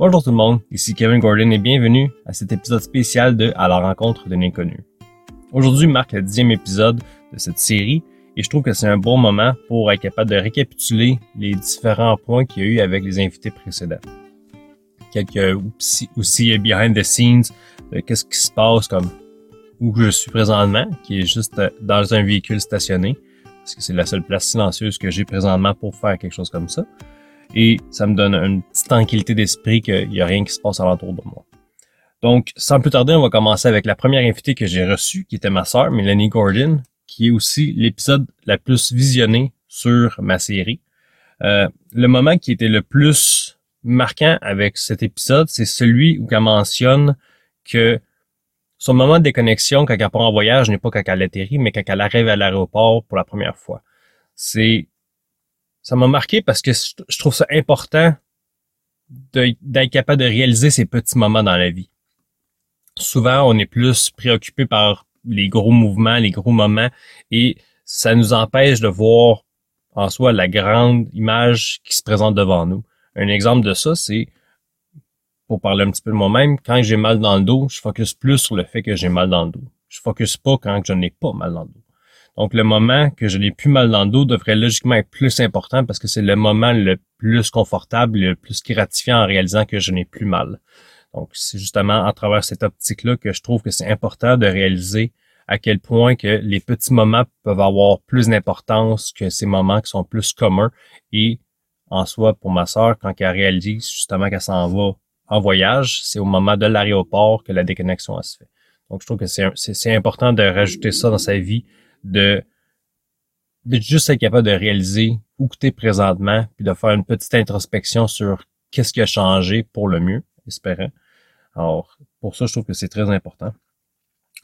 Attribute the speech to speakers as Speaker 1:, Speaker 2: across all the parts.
Speaker 1: Bonjour tout le monde, ici Kevin Gordon et bienvenue à cet épisode spécial de À la rencontre de l'inconnu. Aujourd'hui marque le dixième épisode de cette série et je trouve que c'est un bon moment pour être capable de récapituler les différents points qu'il y a eu avec les invités précédents. Quelques aussi behind the scenes de qu'est-ce qui se passe comme où je suis présentement, qui est juste dans un véhicule stationné, parce que c'est la seule place silencieuse que j'ai présentement pour faire quelque chose comme ça. Et ça me donne une petite tranquillité d'esprit qu'il n'y a rien qui se passe alentour de moi. Donc, sans plus tarder, on va commencer avec la première invitée que j'ai reçue, qui était ma sœur, Melanie Gordon, qui est aussi l'épisode la plus visionné sur ma série. Euh, le moment qui était le plus marquant avec cet épisode, c'est celui où elle mentionne que son moment de déconnexion quand elle part en voyage n'est pas quand elle atterrit, mais quand elle arrive à l'aéroport pour la première fois. C'est ça m'a marqué parce que je trouve ça important d'être capable de réaliser ces petits moments dans la vie. Souvent, on est plus préoccupé par les gros mouvements, les gros moments, et ça nous empêche de voir en soi la grande image qui se présente devant nous. Un exemple de ça, c'est, pour parler un petit peu de moi-même, quand j'ai mal dans le dos, je focus plus sur le fait que j'ai mal dans le dos. Je focus pas quand je n'ai pas mal dans le dos. Donc, le moment que je n'ai plus mal dans le dos devrait logiquement être plus important parce que c'est le moment le plus confortable, le plus gratifiant en réalisant que je n'ai plus mal. Donc, c'est justement à travers cette optique-là que je trouve que c'est important de réaliser à quel point que les petits moments peuvent avoir plus d'importance que ces moments qui sont plus communs. Et en soi, pour ma sœur, quand elle réalise justement qu'elle s'en va en voyage, c'est au moment de l'aéroport que la déconnexion se fait. Donc, je trouve que c'est important de rajouter ça dans sa vie de, juste être capable de réaliser où tu es présentement, puis de faire une petite introspection sur qu'est-ce qui a changé pour le mieux, espérant. Alors, pour ça, je trouve que c'est très important.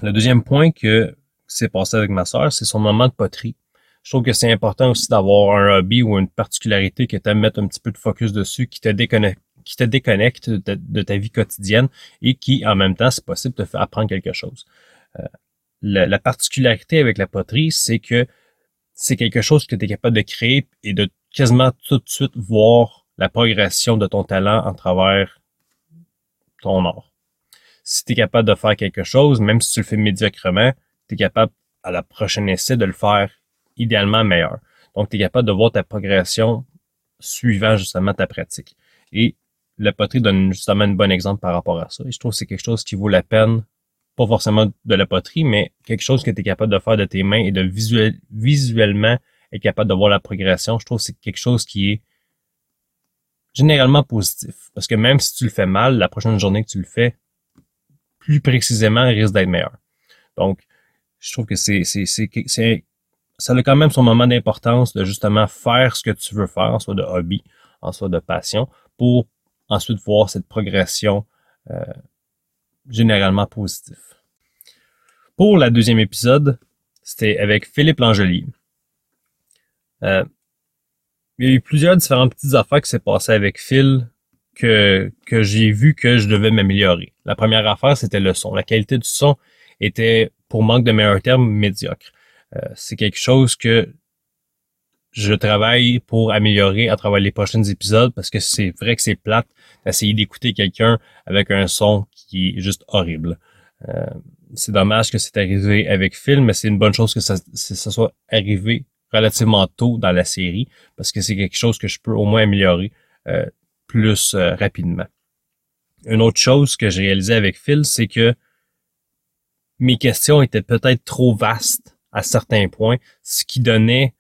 Speaker 1: Le deuxième point que s'est passé avec ma sœur, c'est son moment de poterie. Je trouve que c'est important aussi d'avoir un hobby ou une particularité qui t'aime mettre un petit peu de focus dessus, qui te déconnecte qui te déconnecte de ta, vie quotidienne et qui, en même temps, c'est possible, te fait apprendre quelque chose. Euh, la, particularité avec la poterie, c'est que c'est quelque chose que tu es capable de créer et de quasiment tout de suite voir la progression de ton talent en travers ton art. Si tu es capable de faire quelque chose, même si tu le fais médiocrement, tu es capable à la prochaine essai de le faire idéalement meilleur. Donc, tu es capable de voir ta progression suivant justement ta pratique. Et la poterie donne justement un bon exemple par rapport à ça. Et je trouve que c'est quelque chose qui vaut la peine pas forcément de la poterie, mais quelque chose que tu es capable de faire de tes mains et de visuel, visuellement être capable de voir la progression, je trouve que c'est quelque chose qui est généralement positif. Parce que même si tu le fais mal, la prochaine journée que tu le fais, plus précisément, risque d'être meilleur. Donc, je trouve que c'est, c'est, c'est, ça a quand même son moment d'importance de justement faire ce que tu veux faire, en soit de hobby, en soit de passion, pour ensuite voir cette progression euh, généralement positif. Pour la deuxième épisode, c'était avec Philippe Langelier. Euh, il y a eu plusieurs différentes petites affaires qui s'est passées avec Phil que, que j'ai vu que je devais m'améliorer. La première affaire, c'était le son. La qualité du son était, pour manque de meilleurs termes, médiocre. Euh, c'est quelque chose que je travaille pour améliorer à travers les prochains épisodes parce que c'est vrai que c'est plate d'essayer d'écouter quelqu'un avec un son qui est juste horrible. Euh, c'est dommage que c'est arrivé avec Phil, mais c'est une bonne chose que ça, soit arrivé relativement tôt dans la série parce que c'est quelque chose que je peux au moins améliorer euh, plus euh, rapidement. Une autre chose que j'ai réalisé avec Phil, c'est que mes questions étaient peut-être trop vastes à certains points, ce qui donnait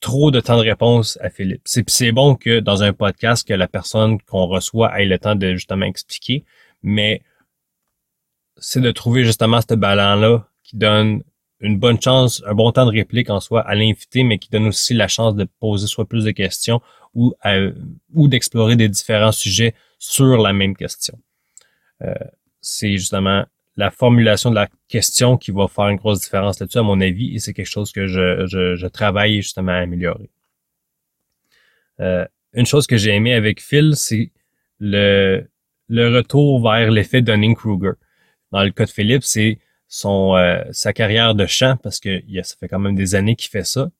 Speaker 1: trop de temps de réponse à Philippe. C'est bon que dans un podcast, que la personne qu'on reçoit ait le temps de justement expliquer, mais c'est de trouver justement ce ballon-là qui donne une bonne chance, un bon temps de réplique en soi à l'invité, mais qui donne aussi la chance de poser soit plus de questions ou, ou d'explorer des différents sujets sur la même question. Euh, c'est justement la formulation de la question qui va faire une grosse différence là-dessus, à mon avis, et c'est quelque chose que je, je, je, travaille justement à améliorer. Euh, une chose que j'ai aimé avec Phil, c'est le, le retour vers l'effet Dunning-Kruger. Dans le cas de Philippe, c'est euh, sa carrière de chant, parce que ça fait quand même des années qu'il fait ça,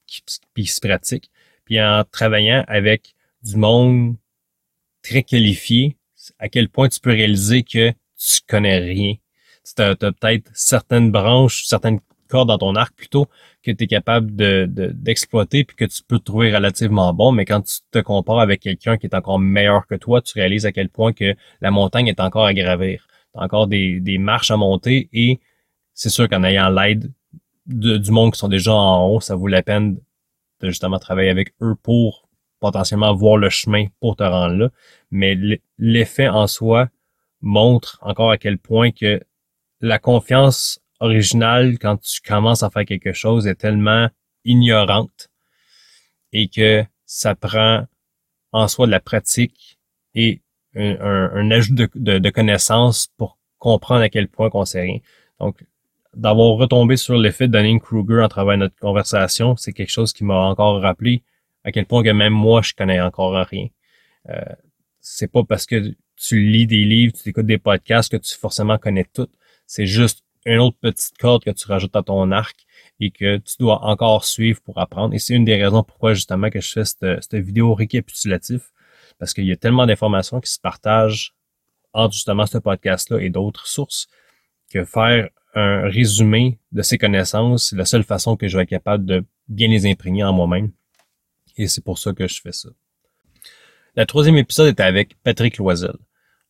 Speaker 1: puis se pratique. Puis en travaillant avec du monde très qualifié, à quel point tu peux réaliser que tu connais rien. Tu as, peut-être certaines branches, certaines cordes dans ton arc plutôt que tu es capable de, d'exploiter que tu peux trouver relativement bon, mais quand tu te compares avec quelqu'un qui est encore meilleur que toi, tu réalises à quel point que la montagne est encore à gravir. Tu as encore des, des marches à monter et c'est sûr qu'en ayant l'aide du monde qui sont déjà en haut, ça vaut la peine de justement travailler avec eux pour potentiellement voir le chemin pour te rendre là. Mais l'effet en soi montre encore à quel point que la confiance originale quand tu commences à faire quelque chose est tellement ignorante et que ça prend en soi de la pratique et un, ajout de, connaissances pour comprendre à quel point qu'on sait rien. Donc, d'avoir retombé sur l'effet de Dunning-Kruger en travers notre conversation, c'est quelque chose qui m'a encore rappelé à quel point que même moi, je connais encore rien. Euh, c'est pas parce que tu lis des livres, tu écoutes des podcasts que tu forcément connais tout. C'est juste une autre petite corde que tu rajoutes à ton arc et que tu dois encore suivre pour apprendre. Et c'est une des raisons pourquoi justement que je fais cette, vidéo récapitulative. Parce qu'il y a tellement d'informations qui se partagent entre justement ce podcast-là et d'autres sources que faire un résumé de ces connaissances, c'est la seule façon que je vais être capable de bien les imprégner en moi-même. Et c'est pour ça que je fais ça. Le troisième épisode était avec Patrick Loisel.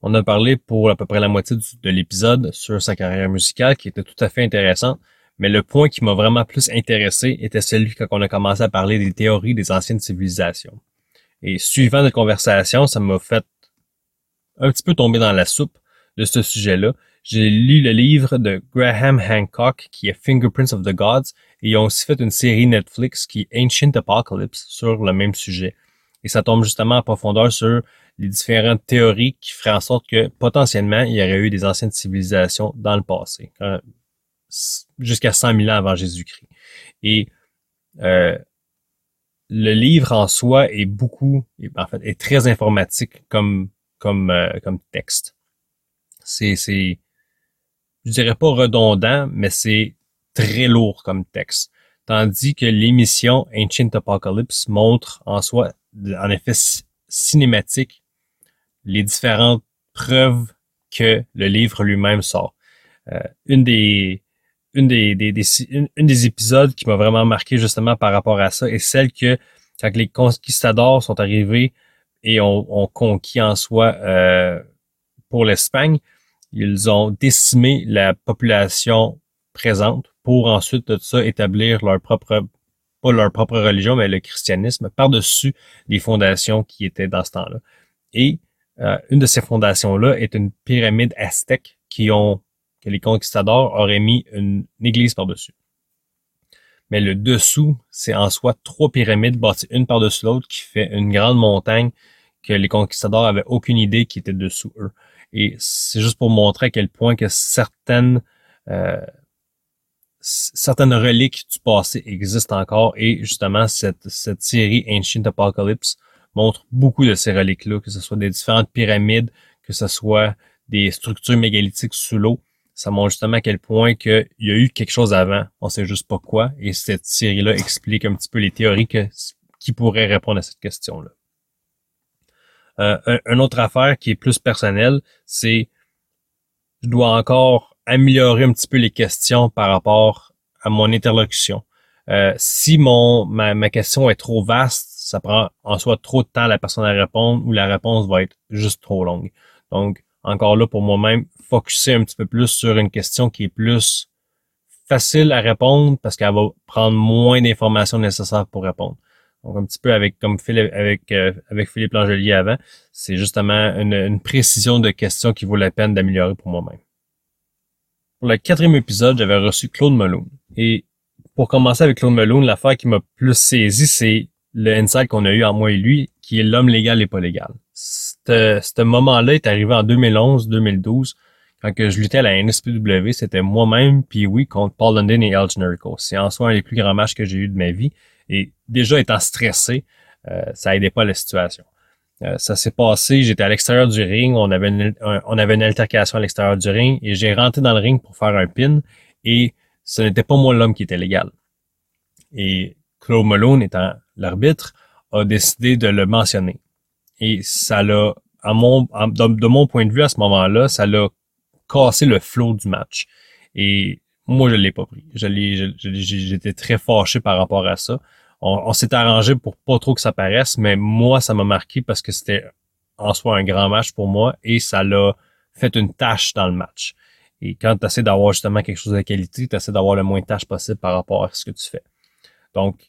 Speaker 1: On a parlé pour à peu près la moitié de l'épisode sur sa carrière musicale qui était tout à fait intéressante, mais le point qui m'a vraiment plus intéressé était celui quand on a commencé à parler des théories des anciennes civilisations. Et suivant notre conversation, ça m'a fait un petit peu tomber dans la soupe de ce sujet-là j'ai lu le livre de Graham Hancock qui est Fingerprints of the Gods et ils ont aussi fait une série Netflix qui est Ancient Apocalypse sur le même sujet. Et ça tombe justement en profondeur sur les différentes théories qui feraient en sorte que potentiellement il y aurait eu des anciennes civilisations dans le passé, jusqu'à 100 000 ans avant Jésus-Christ. Et euh, le livre en soi est beaucoup, en fait, est très informatique comme comme euh, comme texte. C'est c'est je dirais pas redondant, mais c'est très lourd comme texte. Tandis que l'émission Ancient Apocalypse montre en soi, en effet cinématique, les différentes preuves que le livre lui-même sort. Euh, une des une des, des, une, des épisodes qui m'a vraiment marqué justement par rapport à ça est celle que quand les conquistadors sont arrivés et ont, conquis en soi euh, pour l'Espagne, ils ont décimé la population présente pour ensuite de ça établir leur propre pas leur propre religion, mais le christianisme par-dessus les fondations qui étaient dans ce temps-là. Et euh, une de ces fondations-là est une pyramide aztèque qui ont que les conquistadors auraient mis une, église par-dessus. Mais le dessous, c'est en soi trois pyramides bâties une par-dessus l'autre qui fait une grande montagne que les conquistadors avaient aucune idée qui était dessous eux. Et c'est juste pour montrer à quel point que certaines euh, certaines reliques du passé existent encore et justement cette, cette série Ancient Apocalypse montre beaucoup de ces reliques-là, que ce soit des différentes pyramides, que ce soit des structures mégalithiques sous l'eau. Ça montre justement à quel point qu'il y a eu quelque chose avant, on sait juste pas quoi, et cette série-là explique un petit peu les théories qui pourraient répondre à cette question-là. Euh, une autre affaire qui est plus personnelle, c'est je dois encore améliorer un petit peu les questions par rapport à mon interlocution. Euh, si mon ma, ma, question est trop vaste, ça prend en soi trop de temps à la personne à répondre ou la réponse va être juste trop longue. Donc, encore là, pour moi-même, focuser un petit peu plus sur une question qui est plus facile à répondre parce qu'elle va prendre moins d'informations nécessaires pour répondre. Donc un petit peu avec comme Philippe, avec euh, avec Philippe Langelier avant, c'est justement une, précision de questions qui vaut la peine d'améliorer pour moi-même. Pour le quatrième épisode, j'avais reçu Claude Malone. Et pour commencer avec Claude Malone, l'affaire qui m'a plus saisi, c'est le insight qu'on a eu en moi et lui, qui est l'homme légal et pas légal. Ce moment-là est arrivé en 2011-2012, quand que je luttais à la NSPW, c'était moi-même, puis oui, contre Paul London et Al Generico. C'est en soi un des plus grands matchs que j'ai eu de ma vie. Et déjà étant stressé, euh, ça aidait pas la situation. Euh, ça s'est passé, j'étais à l'extérieur du ring, on avait une, on avait une altercation à l'extérieur du ring et j'ai rentré dans le ring pour faire un pin et ce n'était pas moi l'homme qui était légal. Et Claude Malone, étant l'arbitre, a décidé de le mentionner. Et ça l'a à mon, de, mon point de vue, à ce moment-là, ça l'a cassé le flow du match. Et moi, je l'ai pas pris. J'étais très fâché par rapport à ça. On, s'est arrangé pour pas trop que ça paraisse, mais moi, ça m'a marqué parce que c'était en soi un grand match pour moi et ça l'a fait une tâche dans le match. Et quand tu essaies d'avoir justement quelque chose de qualité, tu essaies d'avoir le moins de tâches possible par rapport à ce que tu fais. Donc,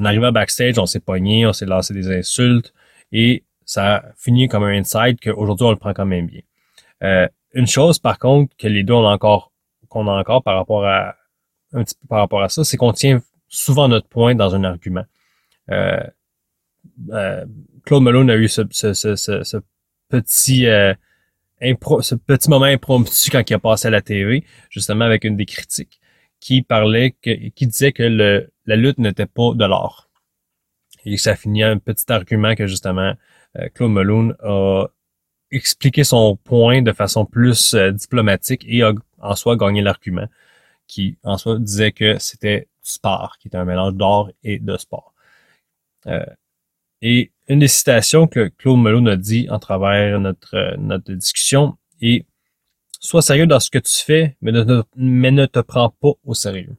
Speaker 1: en arrivant backstage, on s'est pogné, on s'est lancé des insultes et ça a fini comme un inside qu'aujourd'hui on le prend quand même bien. Euh, une chose par contre que les deux ont encore qu'on a encore par rapport à un petit par rapport à ça, c'est qu'on tient souvent notre point dans un argument. Euh, euh, Claude Malone a eu ce, petit petit moment impromptu quand il a passé à la TV, justement avec une des critiques, qui parlait qui disait que le, la lutte n'était pas de l'art. Et ça finit un petit argument que justement euh, Claude Malone a expliqué son point de façon plus diplomatique et a en soi gagné l'argument, qui en soi disait que c'était sport, qui est un mélange d'art et de sport. Euh, et une des citations que Claude Melon a dit en travers notre, notre discussion est Sois sérieux dans ce que tu fais, mais ne te prends pas au sérieux.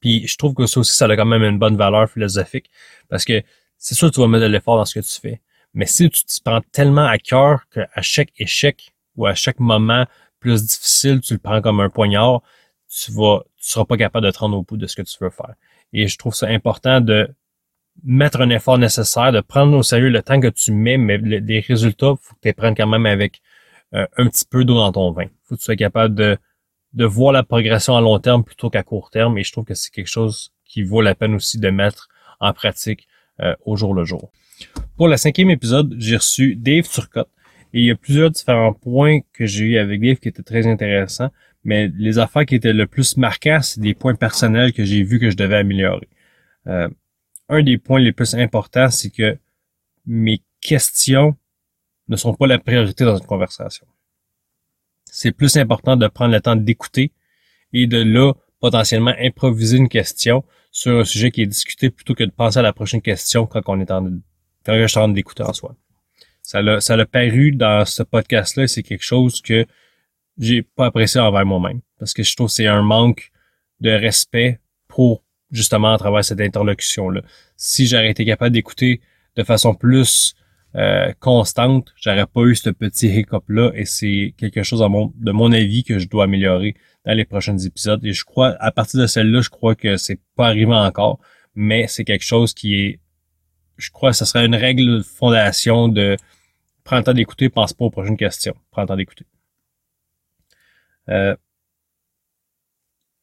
Speaker 1: Puis je trouve que ça aussi, ça a quand même une bonne valeur philosophique parce que c'est sûr que tu vas mettre de l'effort dans ce que tu fais. Mais si tu te prends tellement à cœur qu'à chaque échec ou à chaque moment plus difficile, tu le prends comme un poignard, tu vas, tu seras pas capable de te rendre au bout de ce que tu veux faire. Et je trouve ça important de mettre un effort nécessaire, de prendre au sérieux le temps que tu mets, mais les résultats, faut que tu les prennes quand même avec euh, un petit peu d'eau dans ton vin. Faut que tu sois capable de, de voir la progression à long terme plutôt qu'à court terme. Et je trouve que c'est quelque chose qui vaut la peine aussi de mettre en pratique euh, au jour le jour. Pour le cinquième épisode, j'ai reçu Dave Turcotte. Et il y a plusieurs différents points que j'ai eu avec Dave qui étaient très intéressants. Mais les affaires qui étaient le plus marquantes, c'est des points personnels que j'ai vus que je devais améliorer. Euh, un des points les plus importants, c'est que mes questions ne sont pas la priorité dans une conversation. C'est plus important de prendre le temps d'écouter et de là, potentiellement improviser une question sur un sujet qui est discuté plutôt que de penser à la prochaine question quand on est en, quand je suis en train d'écouter en soi. Ça l'a, ça l'a paru dans ce podcast-là, c'est quelque chose que j'ai pas apprécié envers moi-même. Parce que je trouve que c'est un manque de respect pour justement à travers cette interlocution-là. Si j'aurais été capable d'écouter de façon plus euh, constante, j'aurais pas eu ce petit hiccup-là et c'est quelque chose de mon avis que je dois améliorer dans les prochains épisodes. Et je crois, à partir de celle-là, je crois que c'est pas arrivé encore, mais c'est quelque chose qui est, je crois que ce serait une règle de fondation de prendre le temps d'écouter, pense pas aux prochaines questions. Prends le temps d'écouter. Euh,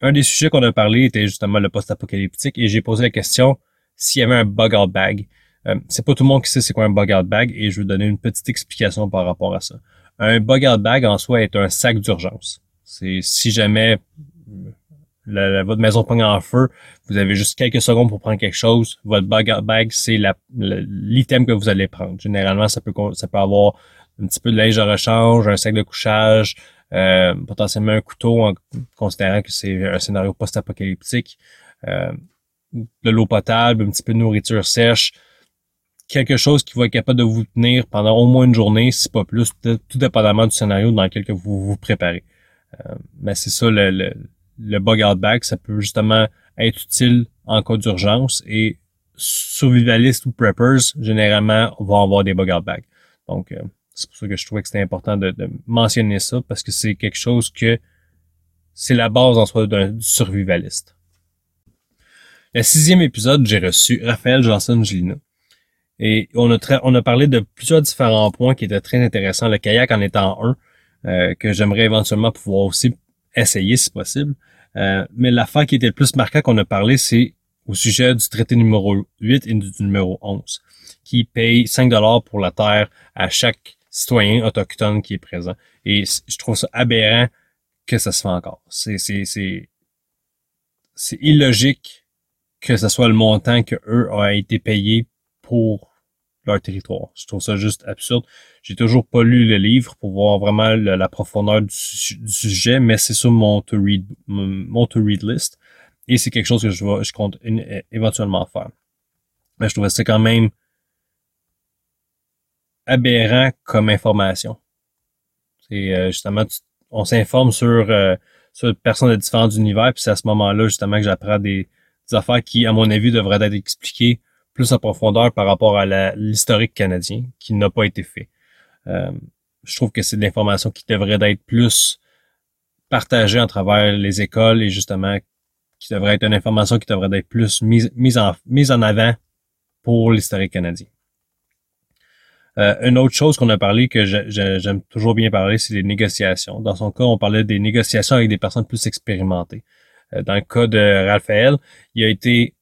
Speaker 1: un des sujets qu'on a parlé était justement le post-apocalyptique et j'ai posé la question s'il y avait un bug-out bag. Euh, c'est pas tout le monde qui sait c'est quoi un bug-out bag et je vais donner une petite explication par rapport à ça. Un bug-out bag en soi est un sac d'urgence. C'est si jamais votre maison pogne en feu, vous avez juste quelques secondes pour prendre quelque chose. Votre bug-out bag, c'est l'item que vous allez prendre. Généralement, ça peut, ça peut avoir un petit peu de linge de rechange, un sac de couchage, euh, potentiellement un couteau en considérant que c'est un scénario post-apocalyptique, euh, de l'eau potable, un petit peu de nourriture sèche, quelque chose qui va être capable de vous tenir pendant au moins une journée, si pas plus, tout dépendamment du scénario dans lequel vous vous préparez. Euh, mais c'est ça le, le, le bug out bag, ça peut justement être utile en cas d'urgence et survivalistes ou preppers, généralement, vont avoir des bug out bags. Donc, euh, c'est pour ça que je trouvais que c'était important de, mentionner ça parce que c'est quelque chose que c'est la base en soi d'un survivaliste. Le sixième épisode, j'ai reçu Raphaël Johnson Gilina. Et on a, on a parlé de plusieurs différents points qui étaient très intéressants. Le kayak en étant un, euh, que j'aimerais éventuellement pouvoir aussi essayer si possible. Euh, mais l'affaire qui était le plus marquant qu'on a parlé, c'est au sujet du traité numéro 8 et du numéro 11, qui paye 5 dollars pour la terre à chaque citoyen autochtone qui est présent. Et je trouve ça aberrant que ça se fait encore. C'est, c'est, c'est, c'est illogique que ce soit le montant que eux ont été payés pour leur territoire. Je trouve ça juste absurde. J'ai toujours pas lu le livre pour voir vraiment la profondeur du, sujet, mais c'est sur mon to read, mon to read list. Et c'est quelque chose que je, vais, compte éventuellement faire. Mais je trouvais ça quand même aberrant comme information. C'est euh, justement, on s'informe sur, euh, sur personnes de différents univers, puis c'est à ce moment-là justement que j'apprends des, affaires qui, à mon avis, devraient être expliquées plus en profondeur par rapport à l'historique canadien, qui n'a pas été fait. Euh, je trouve que c'est de l'information qui devrait être plus partagée en travers les écoles et justement qui devrait être une information qui devrait être plus mise, mise, en, mise en avant pour l'historique canadien. Euh, une autre chose qu'on a parlé que j'aime toujours bien parler, c'est les négociations. Dans son cas, on parlait des négociations avec des personnes plus expérimentées. Euh, dans le cas de Raphaël, il a été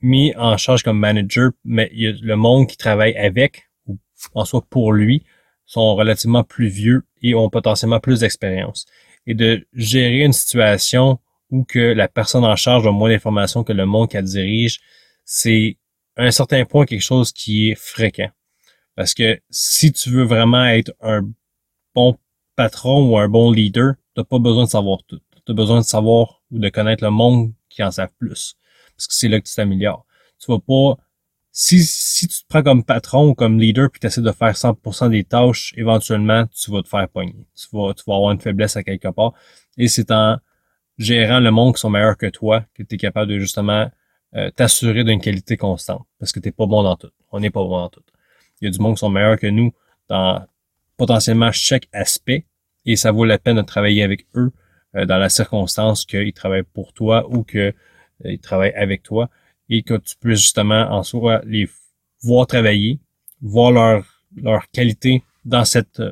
Speaker 1: mis en charge comme manager, mais le monde qui travaille avec, ou en soit pour lui, sont relativement plus vieux et ont potentiellement plus d'expérience. Et de gérer une situation où que la personne en charge a moins d'informations que le monde qu'elle dirige, c'est à un certain point quelque chose qui est fréquent. Parce que si tu veux vraiment être un bon patron ou un bon leader, tu pas besoin de savoir tout. Tu as besoin de savoir ou de connaître le monde qui en savent plus. Parce que c'est là que tu t'améliores. Tu vas pas si, si tu te prends comme patron ou comme leader puis tu essaies de faire 100% des tâches, éventuellement, tu vas te faire pogner. Tu vas, tu vas avoir une faiblesse à quelque part. Et c'est en gérant le monde qui sont meilleurs que toi que tu es capable de justement euh, t'assurer d'une qualité constante. Parce que tu pas bon dans tout. On n'est pas bon dans tout. Il y a du monde qui sont meilleurs que nous dans potentiellement chaque aspect et ça vaut la peine de travailler avec eux euh, dans la circonstance qu'ils travaillent pour toi ou qu'ils euh, travaillent avec toi et que tu puisses justement en soi les voir travailler, voir leur, leur qualité dans cette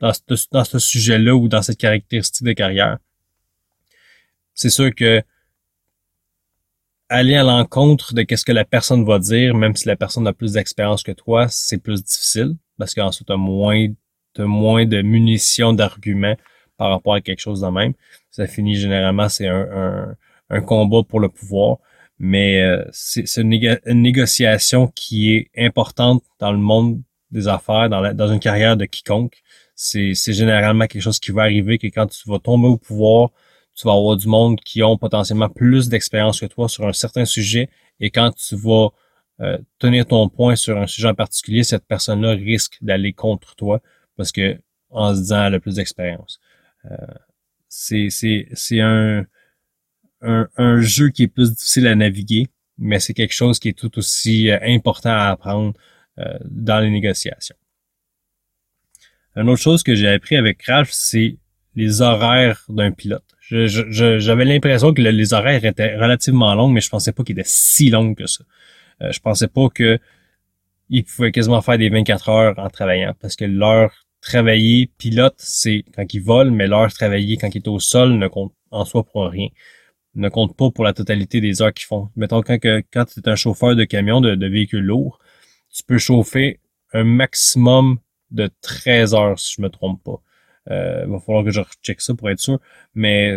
Speaker 1: dans ce, dans ce sujet-là ou dans cette caractéristique de carrière. C'est sûr que aller à l'encontre de qu'est-ce que la personne va dire, même si la personne a plus d'expérience que toi, c'est plus difficile parce qu'ensuite tu as moins, as moins de munitions d'arguments par rapport à quelque chose de même. Ça finit généralement, c'est un, un, combat pour le pouvoir, mais euh, c'est une, une, négociation qui est importante dans le monde des affaires, dans, la, dans une carrière de quiconque. C'est généralement quelque chose qui va arriver que quand tu vas tomber au pouvoir, tu vas avoir du monde qui ont potentiellement plus d'expérience que toi sur un certain sujet et quand tu vas euh, tenir ton point sur un sujet en particulier, cette personne-là risque d'aller contre toi parce que en se disant elle a plus d'expérience. Euh, c'est un, un, jeu qui est plus difficile à naviguer, mais c'est quelque chose qui est tout aussi euh, important à apprendre euh, dans les négociations. Une autre chose que j'ai appris avec Ralph, c'est les horaires d'un pilote. J'avais l'impression que les horaires étaient relativement longs, mais je pensais pas qu'ils étaient si longs que ça. Euh, je pensais pas que ils pouvaient quasiment faire des 24 heures en travaillant, parce que l'heure travailler pilote, c'est quand ils volent, mais l'heure travailler quand ils est au sol ne compte en soi pour rien. Ne compte pas pour la totalité des heures qu'ils font. Mettons quand, que, quand tu es un chauffeur de camion, de, de véhicule lourd, tu peux chauffer un maximum de 13 heures, si je me trompe pas. Euh, il va falloir que je recheck ça pour être sûr. Mais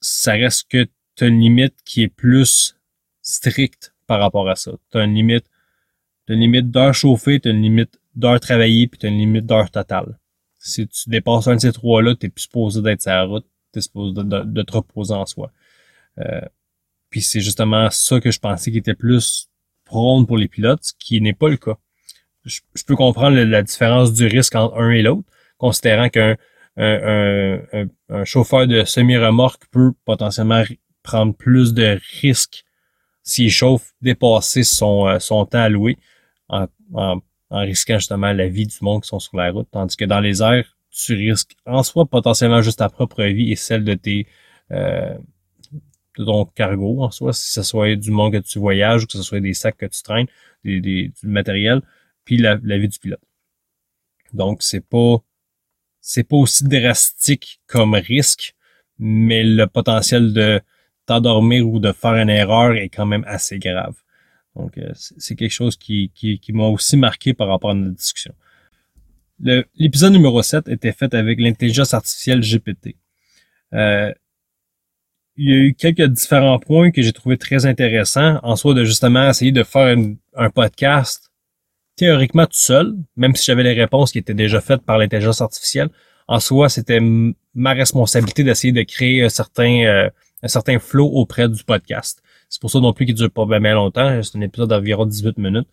Speaker 1: ça reste que tu as une limite qui est plus stricte par rapport à ça. Tu as une limite, as une limite d'heures chauffées, tu as une limite d'heures travaillées, puis tu as une limite d'heures totales. Si tu dépasses un de ces trois-là, tu plus supposé d'être sur la route, tu es supposé de, te reposer en soi. Euh, puis c'est justement ça que je pensais qui était plus prône pour les pilotes, ce qui n'est pas le cas. Je, peux comprendre la différence du risque entre un et l'autre, considérant qu'un un, un, chauffeur de semi-remorque peut potentiellement prendre plus de risques s'il chauffe, dépasser son, euh, son temps alloué en, en, en, risquant justement la vie du monde qui sont sur la route. Tandis que dans les airs, tu risques en soi potentiellement juste ta propre vie et celle de tes euh, de ton cargo en soi, si ce soit du monde que tu voyages ou que ce soit des sacs que tu traînes, du matériel, puis la, la vie du pilote. Donc, c'est pas c'est pas aussi drastique comme risque, mais le potentiel de t'endormir ou de faire une erreur est quand même assez grave. Donc, euh, c'est quelque chose qui, qui, qui m'a aussi marqué par rapport à notre discussion. L'épisode numéro 7 était fait avec l'intelligence artificielle GPT. Euh, il y a eu quelques différents points que j'ai trouvé très intéressants, en soi de justement essayer de faire un podcast théoriquement tout seul, même si j'avais les réponses qui étaient déjà faites par l'intelligence artificielle. En soi, c'était ma responsabilité d'essayer de créer un certain, euh, un certain flow auprès du podcast. C'est pour ça non plus qu'il dure pas bien longtemps. C'est un épisode d'environ 18 minutes.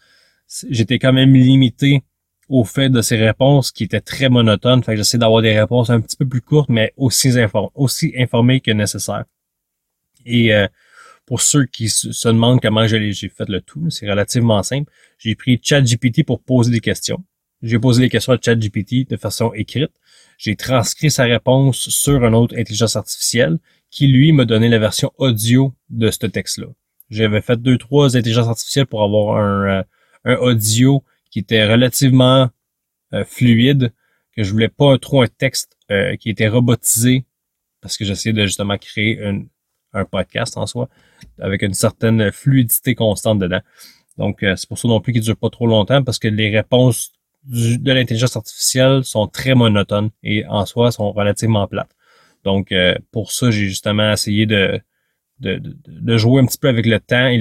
Speaker 1: J'étais quand même limité au fait de ses réponses qui étaient très monotones. Fait que j'essaie d'avoir des réponses un petit peu plus courtes, mais aussi, aussi informées que nécessaire. Et euh, pour ceux qui se demandent comment j'ai fait le tout, c'est relativement simple. J'ai pris ChatGPT pour poser des questions. J'ai posé les questions à ChatGPT de façon écrite. J'ai transcrit sa réponse sur une autre intelligence artificielle qui, lui, m'a donné la version audio de ce texte-là. J'avais fait deux, trois intelligences artificielles pour avoir un, euh, un audio qui était relativement euh, fluide, que je voulais pas trop un texte euh, qui était robotisé parce que j'essayais de justement créer un podcast en soi avec une certaine fluidité constante dedans. Donc, c'est pour ça non plus qu'il dure pas trop longtemps parce que les réponses de l'intelligence artificielle sont très monotones et en soi sont relativement plates. Donc, pour ça, j'ai justement essayé de, de, de, jouer un petit peu avec le temps et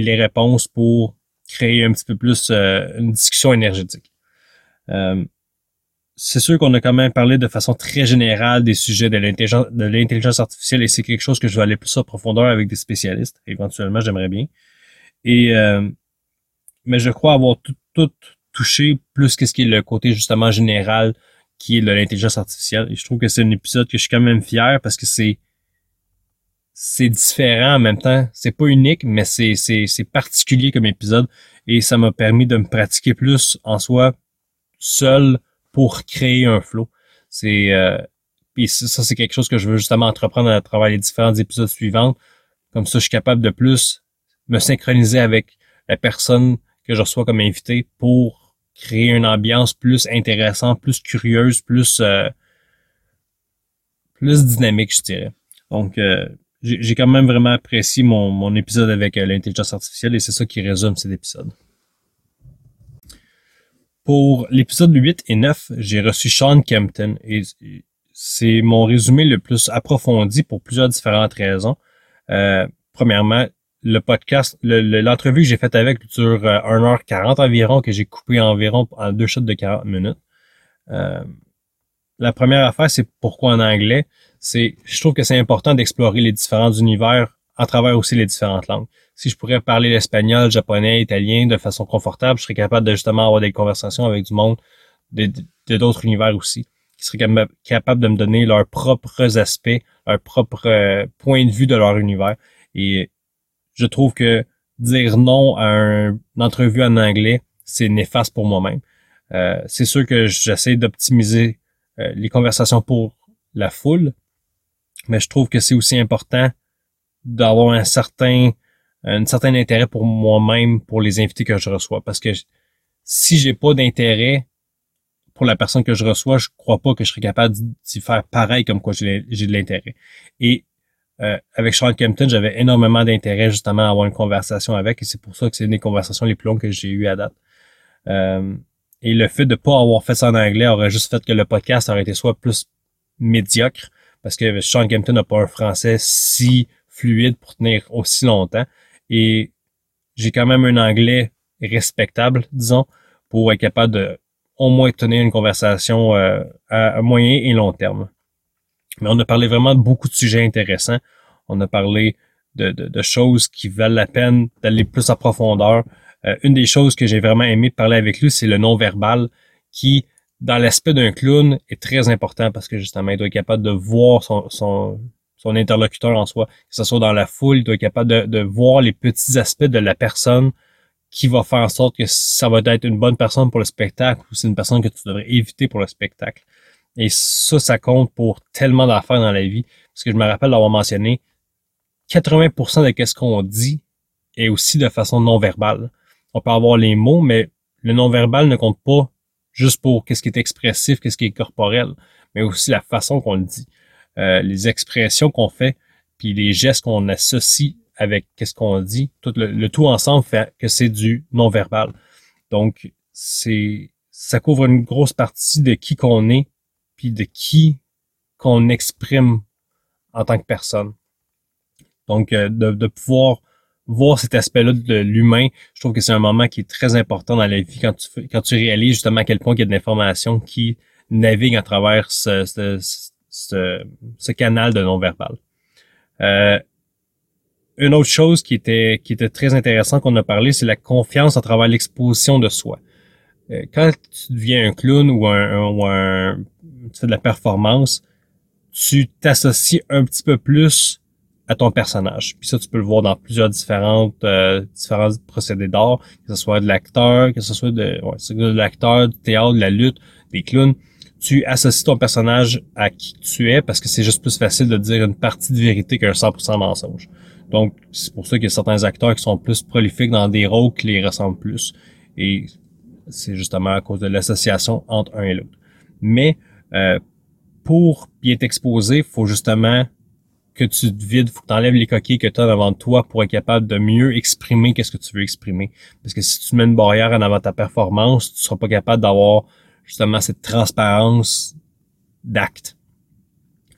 Speaker 1: les réponses pour créer un petit peu plus euh, une discussion énergétique. Euh, c'est sûr qu'on a quand même parlé de façon très générale des sujets de l'intelligence, de l'intelligence artificielle et c'est quelque chose que je vais aller plus en profondeur avec des spécialistes. Éventuellement, j'aimerais bien. Et euh, mais je crois avoir tout, tout touché plus que ce qui est le côté justement général qui est de l'intelligence artificielle. Et je trouve que c'est un épisode que je suis quand même fier parce que c'est c'est différent en même temps. C'est pas unique, mais c'est, c'est, c'est particulier comme épisode. Et ça m'a permis de me pratiquer plus en soi seul pour créer un flow. C'est euh, ça, c'est quelque chose que je veux justement entreprendre à travers les différents épisodes suivants. Comme ça, je suis capable de plus me synchroniser avec la personne que je reçois comme invité pour créer une ambiance plus intéressante, plus curieuse, plus euh, plus dynamique, je dirais. Donc, euh, j'ai quand même vraiment apprécié mon, mon épisode avec l'intelligence artificielle et c'est ça qui résume cet épisode. Pour l'épisode 8 et 9, j'ai reçu Sean Kempton et c'est mon résumé le plus approfondi pour plusieurs différentes raisons. Euh, premièrement, le podcast, l'entrevue que j'ai faite avec dure 1h40 euh, environ, que j'ai coupé environ en deux shots de 40 minutes. Euh, la première affaire, c'est pourquoi en anglais? C'est, je trouve que c'est important d'explorer les différents univers à travers aussi les différentes langues. Si je pourrais parler l'espagnol, japonais, italien de façon confortable, je serais capable de justement avoir des conversations avec du monde de, d'autres univers aussi, qui seraient capables de me donner leurs propres aspects, leur propre euh, point de vue de leur univers. Et je trouve que dire non à une entrevue en anglais, c'est néfaste pour moi-même. Euh, c'est sûr que j'essaie d'optimiser euh, les conversations pour la foule, mais je trouve que c'est aussi important d'avoir un certain un certain intérêt pour moi-même pour les invités que je reçois parce que si j'ai pas d'intérêt pour la personne que je reçois, je crois pas que je serais capable d'y faire pareil comme quoi j'ai de l'intérêt. Et euh, avec Sean Kempton, j'avais énormément d'intérêt justement à avoir une conversation avec et c'est pour ça que c'est une des conversations les plus longues que j'ai eues à date. Euh, et le fait de pas avoir fait ça en anglais aurait juste fait que le podcast aurait été soit plus médiocre parce que Sean Kempton n'a pas un français si fluide pour tenir aussi longtemps. Et j'ai quand même un anglais respectable, disons, pour être capable de au moins tenir une conversation euh, à, moyen et long terme. Mais on a parlé vraiment de beaucoup de sujets intéressants. On a parlé de, de, choses qui valent la peine d'aller plus en profondeur. Euh, une des choses que j'ai vraiment aimé parler avec lui, c'est le non-verbal qui dans l'aspect d'un clown est très important parce que justement, il doit être capable de voir son, son, son interlocuteur en soi, que ce soit dans la foule, il doit être capable de, de voir les petits aspects de la personne qui va faire en sorte que ça va être une bonne personne pour le spectacle ou c'est une personne que tu devrais éviter pour le spectacle. Et ça, ça compte pour tellement d'affaires dans la vie. Parce que je me rappelle d'avoir mentionné 80% de ce qu'on dit est aussi de façon non verbale. On peut avoir les mots, mais le non verbal ne compte pas juste pour qu'est-ce qui est expressif, qu'est-ce qui est corporel, mais aussi la façon qu'on le dit, euh, les expressions qu'on fait, puis les gestes qu'on associe avec qu'est-ce qu'on dit, tout le, tout ensemble fait que c'est du non-verbal. Donc, c'est ça couvre une grosse partie de qui qu'on est, puis de qui qu'on exprime en tant que personne. Donc, euh, de, de pouvoir voir cet aspect-là de l'humain, je trouve que c'est un moment qui est très important dans la vie quand tu, quand tu réalises justement à quel point il y a de l'information qui navigue à travers ce, ce, ce, canal de non-verbal. Euh, une autre chose qui était, qui était très intéressant qu'on a parlé, c'est la confiance à travers l'exposition de soi. euh, quand tu deviens un clown ou un, ou un tu fais de la performance, tu t'associes un petit peu plus à ton personnage. Puis ça, tu peux le voir dans plusieurs différentes euh, différents procédés d'art, que ce soit de l'acteur, que ce soit de, ouais, de l'acteur, du théâtre, de la lutte, des clowns. Tu associes ton personnage à qui tu es parce que c'est juste plus facile de dire une partie de vérité qu'un 100% mensonge. Donc, c'est pour ça qu'il y a certains acteurs qui sont plus prolifiques dans des rôles qui les ressemblent plus. Et c'est justement à cause de l'association entre un et l'autre. Mais euh, pour bien t'exposer, faut justement que tu te vides, faut que tu enlèves les coquilles que tu as devant toi pour être capable de mieux exprimer qu'est-ce que tu veux exprimer. Parce que si tu mets une barrière en avant ta performance, tu seras pas capable d'avoir justement cette transparence d'acte.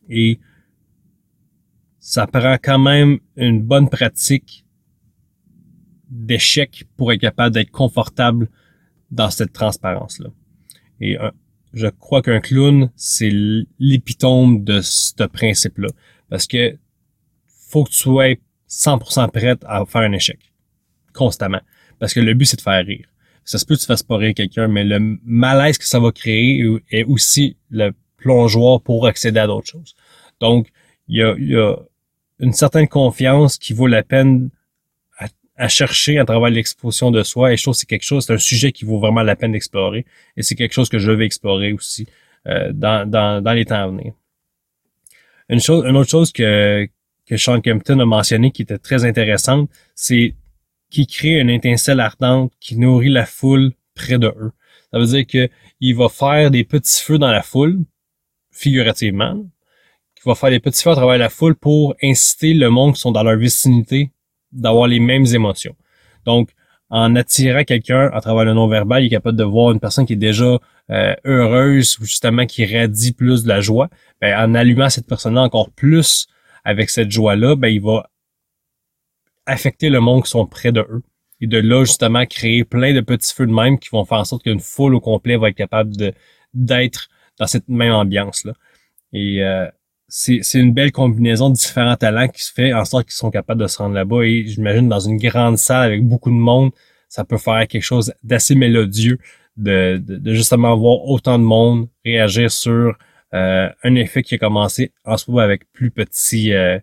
Speaker 1: Et ça prend quand même une bonne pratique d'échec pour être capable d'être confortable dans cette transparence-là. Et je crois qu'un clown, c'est l'épitome de ce principe-là. Parce que faut que tu sois 100% prête à faire un échec. Constamment. Parce que le but, c'est de faire rire. Ça se peut que tu fasses pas rire quelqu'un, mais le malaise que ça va créer est aussi le plongeoir pour accéder à d'autres choses. Donc, il y a, y a une certaine confiance qui vaut la peine à, chercher à travers l'exposition de soi. Et je trouve que c'est quelque chose, c'est un sujet qui vaut vraiment la peine d'explorer. Et c'est quelque chose que je vais explorer aussi euh, dans, dans, dans les temps à venir. Une chose, une autre chose que, que Sean Kempton a mentionné qui était très intéressante, c'est qu'il crée une étincelle ardente qui nourrit la foule près de eux. Ça veut dire que il va faire des petits feux dans la foule, figurativement, qu'il va faire des petits feux à travers la foule pour inciter le monde qui sont dans leur vicinité d'avoir les mêmes émotions. Donc, en attirant quelqu'un à travers le non-verbal, il est capable de voir une personne qui est déjà euh, heureuse ou justement qui radie plus de la joie, ben, en allumant cette personne-là encore plus avec cette joie-là, ben, il va affecter le monde qui sont près de eux. Et de là, justement, créer plein de petits feux de même qui vont faire en sorte qu'une foule au complet va être capable d'être dans cette même ambiance-là. Et euh, c'est une belle combinaison de différents talents qui se fait en sorte qu'ils sont capables de se rendre là-bas. Et j'imagine dans une grande salle avec beaucoup de monde, ça peut faire quelque chose d'assez mélodieux de, de, justement voir autant de monde réagir sur euh, un effet qui a commencé en soi avec plus petits euh,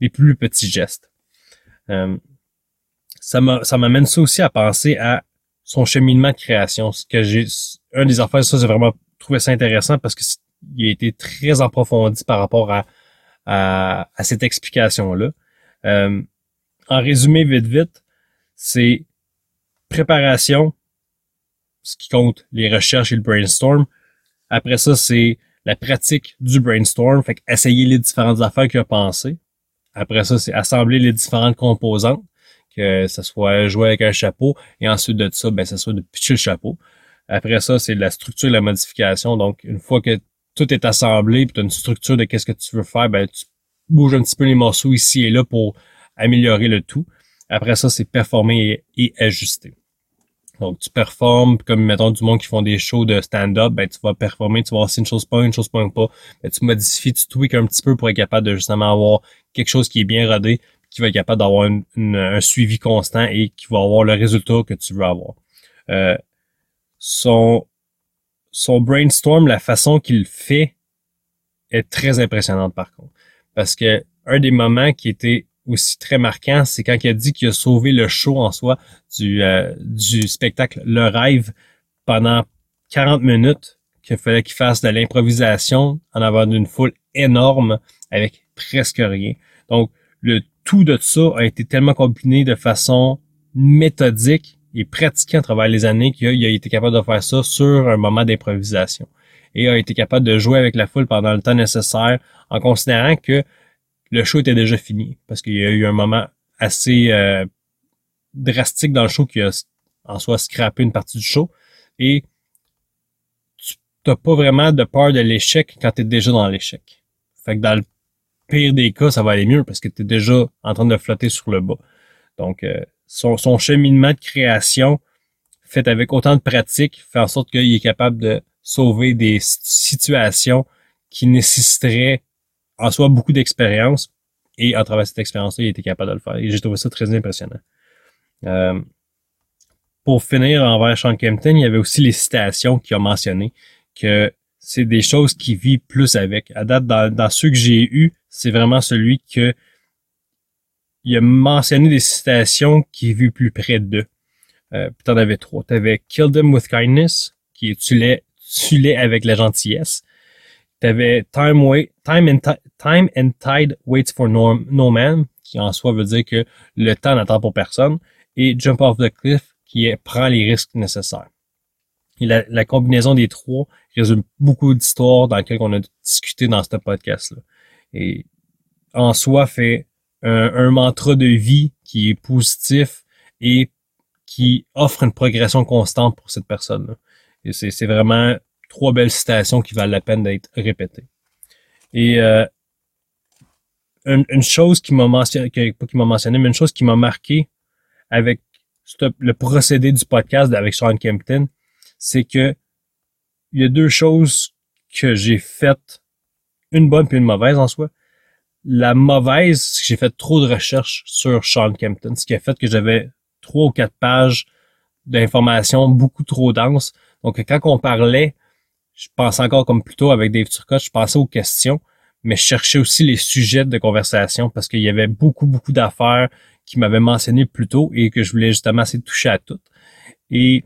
Speaker 1: des plus petits gestes. Euh, ça m'amène ça aussi à penser à son cheminement de création. Ce que j'ai un des affaires, ça j'ai vraiment trouvé ça intéressant parce que il a été très approfondi par rapport à, à, à cette explication-là. Euh, en résumé, vite, vite, c'est préparation, ce qui compte les recherches et le brainstorm. Après ça, c'est la pratique du brainstorm, fait essayer les différentes affaires qu'il a pensées. Après ça, c'est assembler les différentes composantes, que ce soit jouer avec un chapeau, et ensuite de ça, ben, ça soit de pitcher le chapeau. Après ça, c'est la structure et la modification. Donc, une fois que tout est assemblé, puis tu as une structure de qu'est-ce que tu veux faire, ben, tu bouges un petit peu les morceaux ici et là pour améliorer le tout. Après ça, c'est performer et ajuster. Donc, tu performes, comme mettons du monde qui font des shows de stand-up, ben tu vas performer, tu vas voir si une chose pas, une chose pas, pas. Ben, tu modifies, tu tweaks un petit peu pour être capable de justement avoir quelque chose qui est bien rodé, qui va être capable d'avoir un suivi constant et qui va avoir le résultat que tu veux avoir. Euh, son, son brainstorm, la façon qu'il fait est très impressionnante par contre. Parce que un des moments qui était aussi très marquant, c'est quand il a dit qu'il a sauvé le show en soi du, euh, du spectacle Le Rêve pendant 40 minutes, qu'il fallait qu'il fasse de l'improvisation en avant d'une foule énorme avec presque rien. Donc, le tout de ça a été tellement combiné de façon méthodique et pratiqué à travers les années qu'il a été capable de faire ça sur un moment d'improvisation et a été capable de jouer avec la foule pendant le temps nécessaire en considérant que le show était déjà fini parce qu'il y a eu un moment assez euh, drastique dans le show qui a en soi scrappé une partie du show et tu n'as pas vraiment de peur de l'échec quand tu es déjà dans l'échec. Fait que dans le pire des cas, ça va aller mieux parce que tu es déjà en train de flotter sur le bas. Donc, euh, son, son cheminement de création fait avec autant de pratique fait en sorte qu'il est capable de sauver des situations qui nécessiteraient en soi beaucoup d'expérience et à travers cette expérience-là, il était capable de le faire. Et j'ai trouvé ça très impressionnant. Euh, pour finir envers Sean Kempton, il y avait aussi les citations qu'il a mentionnées, que c'est des choses qu'il vit plus avec. À date, dans, ceux que j'ai eus, c'est vraiment celui que il a mentionné des citations qu'il vit plus près d'eux. Euh, puis t'en avais trois. T'avais Kill them with kindness, qui tu l'es, tu l'es avec la gentillesse. T'avais time, wait, time, and time and tide waits for no, no man, qui en soi veut dire que le temps n'attend pour personne. Et jump off the cliff, qui prend les risques nécessaires. Et la, la combinaison des trois résume beaucoup d'histoires dans lesquelles on a discuté dans ce podcast-là. Et en soi fait un, un mantra de vie qui est positif et qui offre une progression constante pour cette personne-là. Et c'est vraiment trois belles citations qui valent la peine d'être répétées. Et euh, une, chose qui m'a mentionné, pas qui m'a mentionné, mais une chose qui m'a marqué avec le procédé du podcast avec Sean Kempton, c'est que il y a deux choses que j'ai faites, une bonne puis une mauvaise en soi. La mauvaise, c'est que j'ai fait trop de recherches sur Sean Kempton, ce qui a fait que j'avais trois ou quatre pages d'informations beaucoup trop denses. Donc, quand on parlait, je pensais encore comme plutôt avec Dave Turcotte, je pensais aux questions, mais je cherchais aussi les sujets de conversation parce qu'il y avait beaucoup, beaucoup d'affaires qui m'avaient mentionné plus tôt et que je voulais justement essayer de toucher à toutes. Et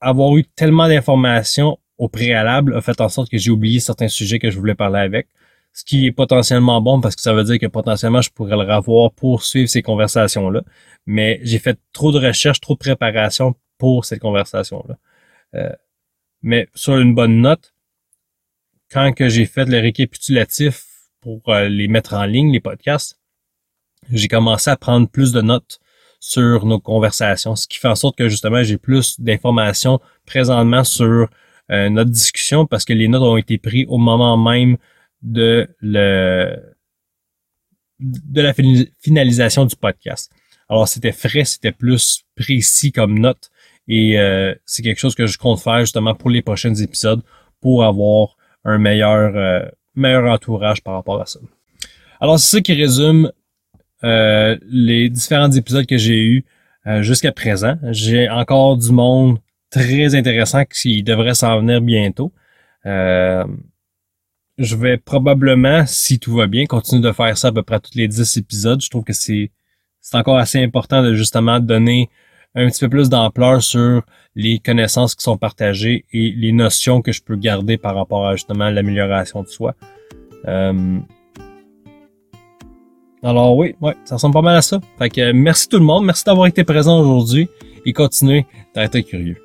Speaker 1: avoir eu tellement d'informations au préalable a fait en sorte que j'ai oublié certains sujets que je voulais parler avec ce qui est potentiellement bon parce que ça veut dire que potentiellement je pourrais le revoir pour suivre ces conversations-là. Mais j'ai fait trop de recherches, trop de préparation pour cette conversation-là. Euh, mais sur une bonne note, quand que j'ai fait le récapitulatif pour euh, les mettre en ligne, les podcasts, j'ai commencé à prendre plus de notes sur nos conversations, ce qui fait en sorte que justement j'ai plus d'informations présentement sur euh, notre discussion parce que les notes ont été prises au moment même de le de la finalisation du podcast. Alors c'était frais, c'était plus précis comme note et euh, c'est quelque chose que je compte faire justement pour les prochains épisodes pour avoir un meilleur euh, meilleur entourage par rapport à ça. Alors c'est ça qui résume euh, les différents épisodes que j'ai eus jusqu'à présent. J'ai encore du monde très intéressant qui devrait s'en venir bientôt. Euh, je vais probablement, si tout va bien, continuer de faire ça à peu près tous les 10 épisodes. Je trouve que c'est, c'est encore assez important de justement donner un petit peu plus d'ampleur sur les connaissances qui sont partagées et les notions que je peux garder par rapport à justement l'amélioration de soi. Euh, alors oui, ouais, ça ressemble pas mal à ça. Fait que merci tout le monde, merci d'avoir été présent aujourd'hui et continuez d'être curieux.